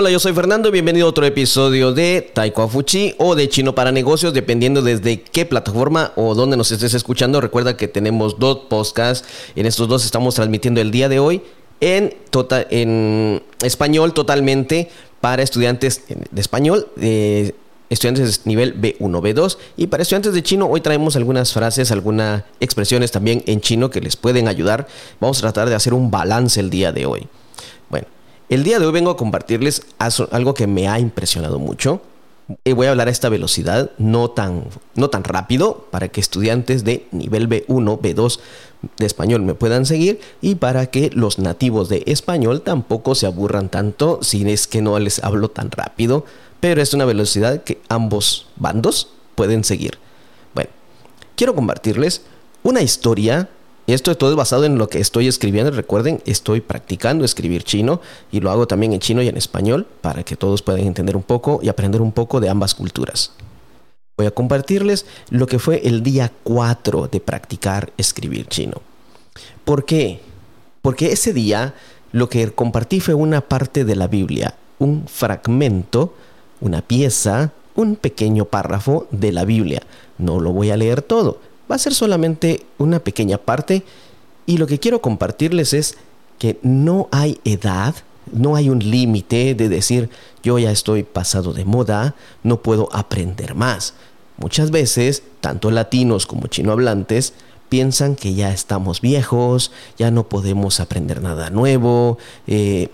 Hola, yo soy Fernando y bienvenido a otro episodio de Taiko Fuchi o de Chino para Negocios, dependiendo desde qué plataforma o dónde nos estés escuchando. Recuerda que tenemos dos podcasts. En estos dos estamos transmitiendo el día de hoy en, tota-, en español totalmente para estudiantes de español. Eh, estudiantes de nivel B1, B2 y para estudiantes de chino hoy traemos algunas frases, algunas expresiones también en chino que les pueden ayudar. Vamos a tratar de hacer un balance el día de hoy. Bueno, el día de hoy vengo a compartirles algo que me ha impresionado mucho. Y voy a hablar a esta velocidad, no tan, no tan rápido, para que estudiantes de nivel B1, B2 de español me puedan seguir y para que los nativos de español tampoco se aburran tanto si es que no les hablo tan rápido, pero es una velocidad que ambos bandos pueden seguir. Bueno, quiero compartirles una historia esto todo es basado en lo que estoy escribiendo. Recuerden, estoy practicando escribir chino y lo hago también en chino y en español para que todos puedan entender un poco y aprender un poco de ambas culturas. Voy a compartirles lo que fue el día 4 de practicar escribir chino. ¿Por qué? Porque ese día lo que compartí fue una parte de la Biblia, un fragmento, una pieza, un pequeño párrafo de la Biblia. No lo voy a leer todo, va a ser solamente una pequeña parte y lo que quiero compartirles es que no hay edad, no hay un límite de decir yo ya estoy pasado de moda, no puedo aprender más. Muchas veces, tanto latinos como chinohablantes, piensan que ya estamos viejos, ya no podemos aprender nada nuevo, eh,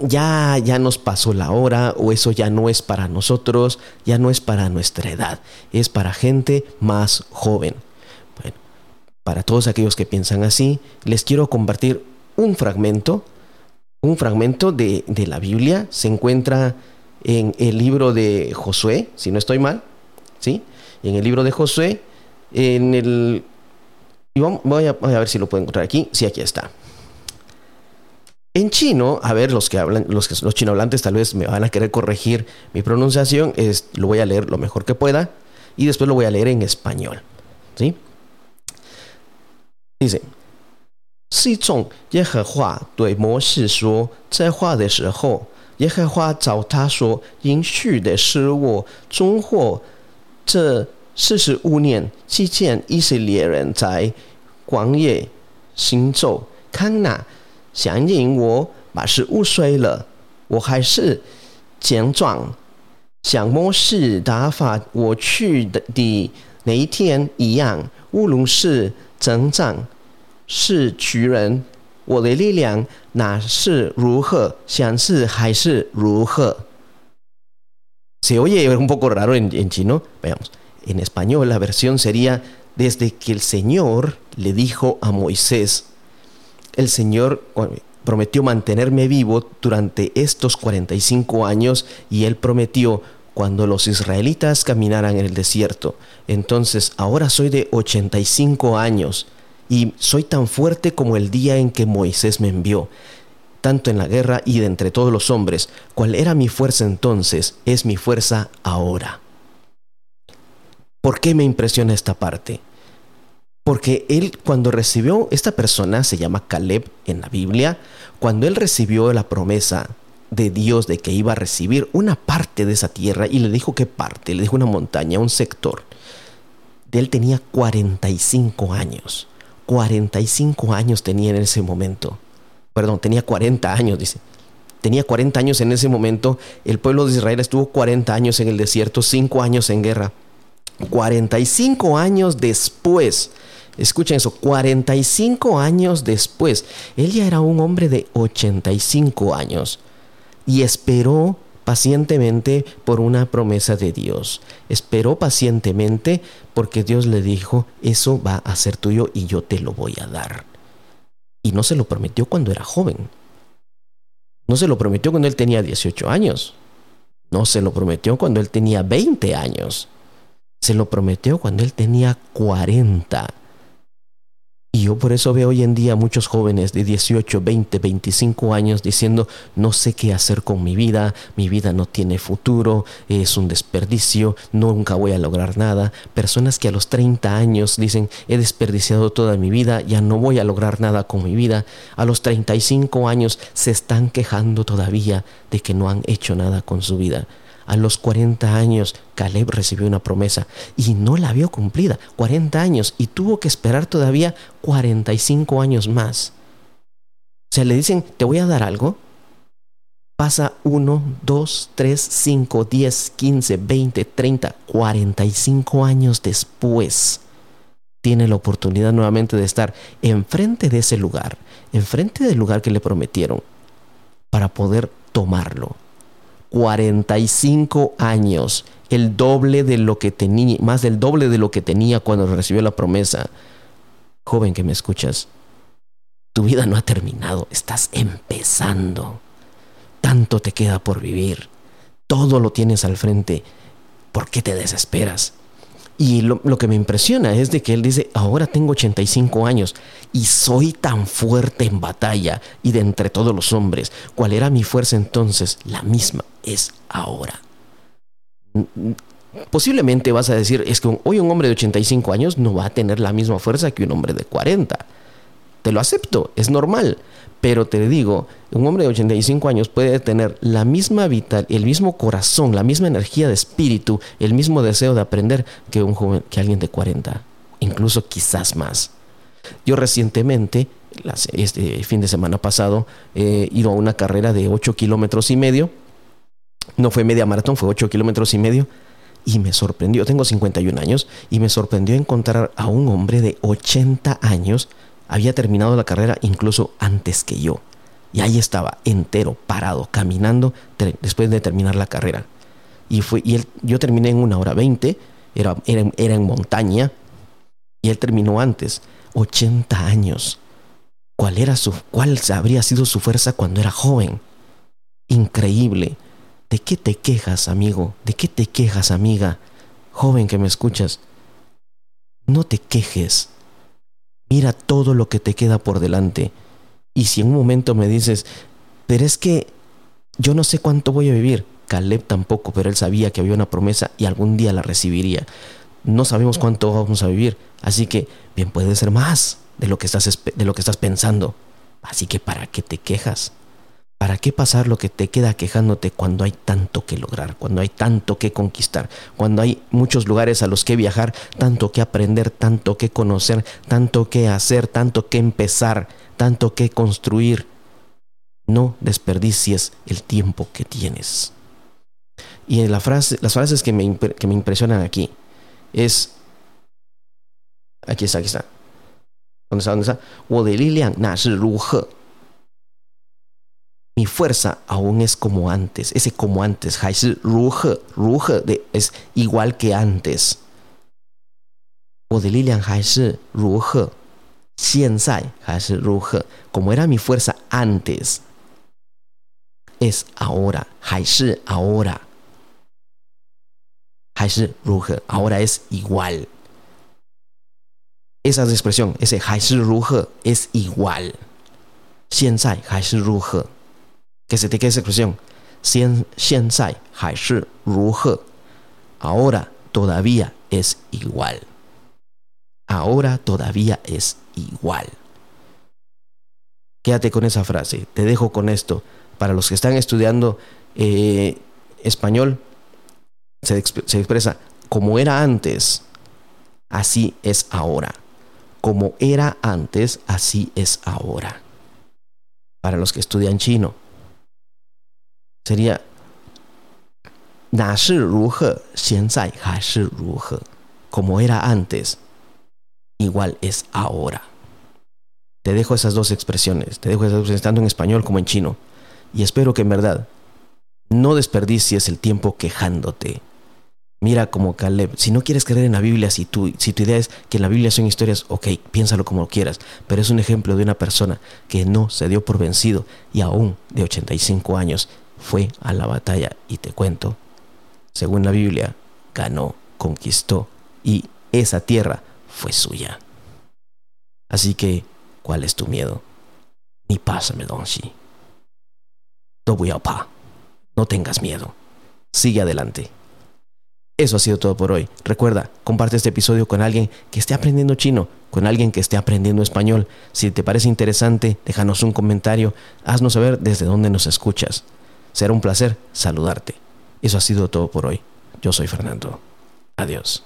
ya, ya nos pasó la hora o eso ya no es para nosotros, ya no es para nuestra edad, es para gente más joven. Para todos aquellos que piensan así, les quiero compartir un fragmento, un fragmento de, la Biblia. Se encuentra en el libro de Josué, si no estoy mal, ¿sí? En el libro de Josué, en el... voy, a, ver si lo puedo encontrar aquí. Sí, aquí está. En chino, a ver, los que hablan, los, que, los chinohablantes tal vez me van a querer corregir mi pronunciación, es, lo voy a leer lo mejor que pueda y después lo voy a leer en español. ¿Sí? 是众耶和华对摩西说这话的时候，耶和华找他说：“应许的是我终获这四十五年期间，以色列人在旷野行走。看哪，相信我八十五岁了，我还是健壮，向摩西打发我去的的那一天一样。无论是。”增长是巨人，我的力量那是如何？相似还是如何？Se oye un poco raro en, en chino. Veamos. En español la versión sería desde que el Señor le dijo a Moisés, el Señor prometió mantenerme vivo durante estos 45 años y él prometió cuando los israelitas caminaran en el desierto. Entonces, ahora soy de 85 años y soy tan fuerte como el día en que Moisés me envió, tanto en la guerra y de entre todos los hombres. ¿Cuál era mi fuerza entonces? Es mi fuerza ahora. ¿Por qué me impresiona esta parte? Porque él cuando recibió, esta persona se llama Caleb en la Biblia, cuando él recibió la promesa de Dios de que iba a recibir una parte de esa tierra y le dijo qué parte, le dijo una montaña, un sector. Él tenía 45 años. 45 años tenía en ese momento. Perdón, tenía 40 años, dice. Tenía 40 años en ese momento. El pueblo de Israel estuvo 40 años en el desierto, 5 años en guerra. 45 años después, escuchen eso, 45 años después, él ya era un hombre de 85 años y esperó pacientemente por una promesa de Dios. Esperó pacientemente porque Dios le dijo, eso va a ser tuyo y yo te lo voy a dar. Y no se lo prometió cuando era joven. No se lo prometió cuando él tenía 18 años. No se lo prometió cuando él tenía 20 años. Se lo prometió cuando él tenía 40. Y yo por eso veo hoy en día muchos jóvenes de 18, 20, 25 años diciendo, no sé qué hacer con mi vida, mi vida no tiene futuro, es un desperdicio, nunca voy a lograr nada. Personas que a los 30 años dicen, he desperdiciado toda mi vida, ya no voy a lograr nada con mi vida. A los 35 años se están quejando todavía de que no han hecho nada con su vida. A los 40 años, Caleb recibió una promesa y no la vio cumplida. 40 años y tuvo que esperar todavía 45 años más. O sea, le dicen, te voy a dar algo. Pasa 1, 2, 3, 5, 10, 15, 20, 30, 45 años después. Tiene la oportunidad nuevamente de estar enfrente de ese lugar, enfrente del lugar que le prometieron, para poder tomarlo. 45 años, el doble de lo que tenía, más del doble de lo que tenía cuando recibió la promesa. Joven que me escuchas, tu vida no ha terminado, estás empezando. Tanto te queda por vivir, todo lo tienes al frente. ¿Por qué te desesperas? Y lo, que me impresiona es de que él dice, ahora tengo 85 años y soy tan fuerte en batalla y de entre todos los hombres. ¿Cuál era mi fuerza entonces? La misma es ahora. Posiblemente vas a decir, es que hoy un hombre de 85 años no va a tener la misma fuerza que un hombre de 40. Te lo acepto, es normal. Pero te digo, un hombre de 85 años puede tener la misma vital, el mismo corazón, la misma energía de espíritu, el mismo deseo de aprender que un joven, que alguien de 40, incluso quizás más. Yo recientemente, este fin de semana pasado, he ido a una carrera de 8 kilómetros y medio. No fue media maratón, fue 8 kilómetros y medio. Y me sorprendió, tengo 51 años, y me sorprendió encontrar a un hombre de 80 años había terminado la carrera incluso antes que yo. Y ahí estaba, entero, parado, caminando después de terminar la carrera. Y, fue, y él, yo terminé en una hora veinte, era, era, era en montaña, y él terminó antes, 80 años. ¿Cuál, era su, ¿Cuál habría sido su fuerza cuando era joven? Increíble. ¿De qué te quejas, amigo? ¿De qué te quejas, amiga? Joven que me escuchas. No te quejes. Mira todo lo que te queda por delante. Y si en un momento me dices, pero es que yo no sé cuánto voy a vivir, Caleb tampoco, pero él sabía que había una promesa y algún día la recibiría. No sabemos cuánto vamos a vivir, así que bien puede ser más de lo que estás, de lo que estás pensando. Así que ¿para qué te quejas? ¿Para qué pasar lo que te queda quejándote cuando hay tanto que lograr, cuando hay tanto que conquistar, cuando hay muchos lugares a los que viajar, tanto que aprender, tanto que conocer, tanto que hacer, tanto que empezar, tanto que construir? No desperdicies el tiempo que tienes. Y la frase, las frases que me, que me impresionan aquí es... Aquí está, aquí está. ¿Dónde está? ¿Dónde está? 我的力量那是如何 mi fuerza aún es como antes. Ese como antes, de es igual que antes. como era mi fuerza antes, es ahora, ahora. ahora es igual. Esa es expresión, ese es igual. 现在还是如何 ？que se te quede esa expresión. Ahora todavía es igual. Ahora todavía es igual. Quédate con esa frase. Te dejo con esto. Para los que están estudiando eh, español, se, se expresa como era antes, así es ahora. Como era antes, así es ahora. Para los que estudian chino, sería como era antes, igual es ahora. Te dejo esas dos expresiones, te dejo esas dos tanto en español como en chino. Y espero que en verdad no desperdicies el tiempo quejándote. Mira como Caleb, si no quieres creer en la Biblia, si tu, si tu idea es que en la Biblia son historias, ok, piénsalo como quieras, pero es un ejemplo de una persona que no se dio por vencido y aún de 85 años fue a la batalla y te cuento, según la Biblia, ganó, conquistó y esa tierra fue suya. Así que, ¿cuál es tu miedo? Ni pásame, Donshi. pa. No tengas miedo. Sigue adelante. Eso ha sido todo por hoy. Recuerda, comparte este episodio con alguien que esté aprendiendo chino, con alguien que esté aprendiendo español. Si te parece interesante, déjanos un comentario, haznos saber desde dónde nos escuchas. Será un placer saludarte. Eso ha sido todo por hoy. Yo soy Fernando. Adiós.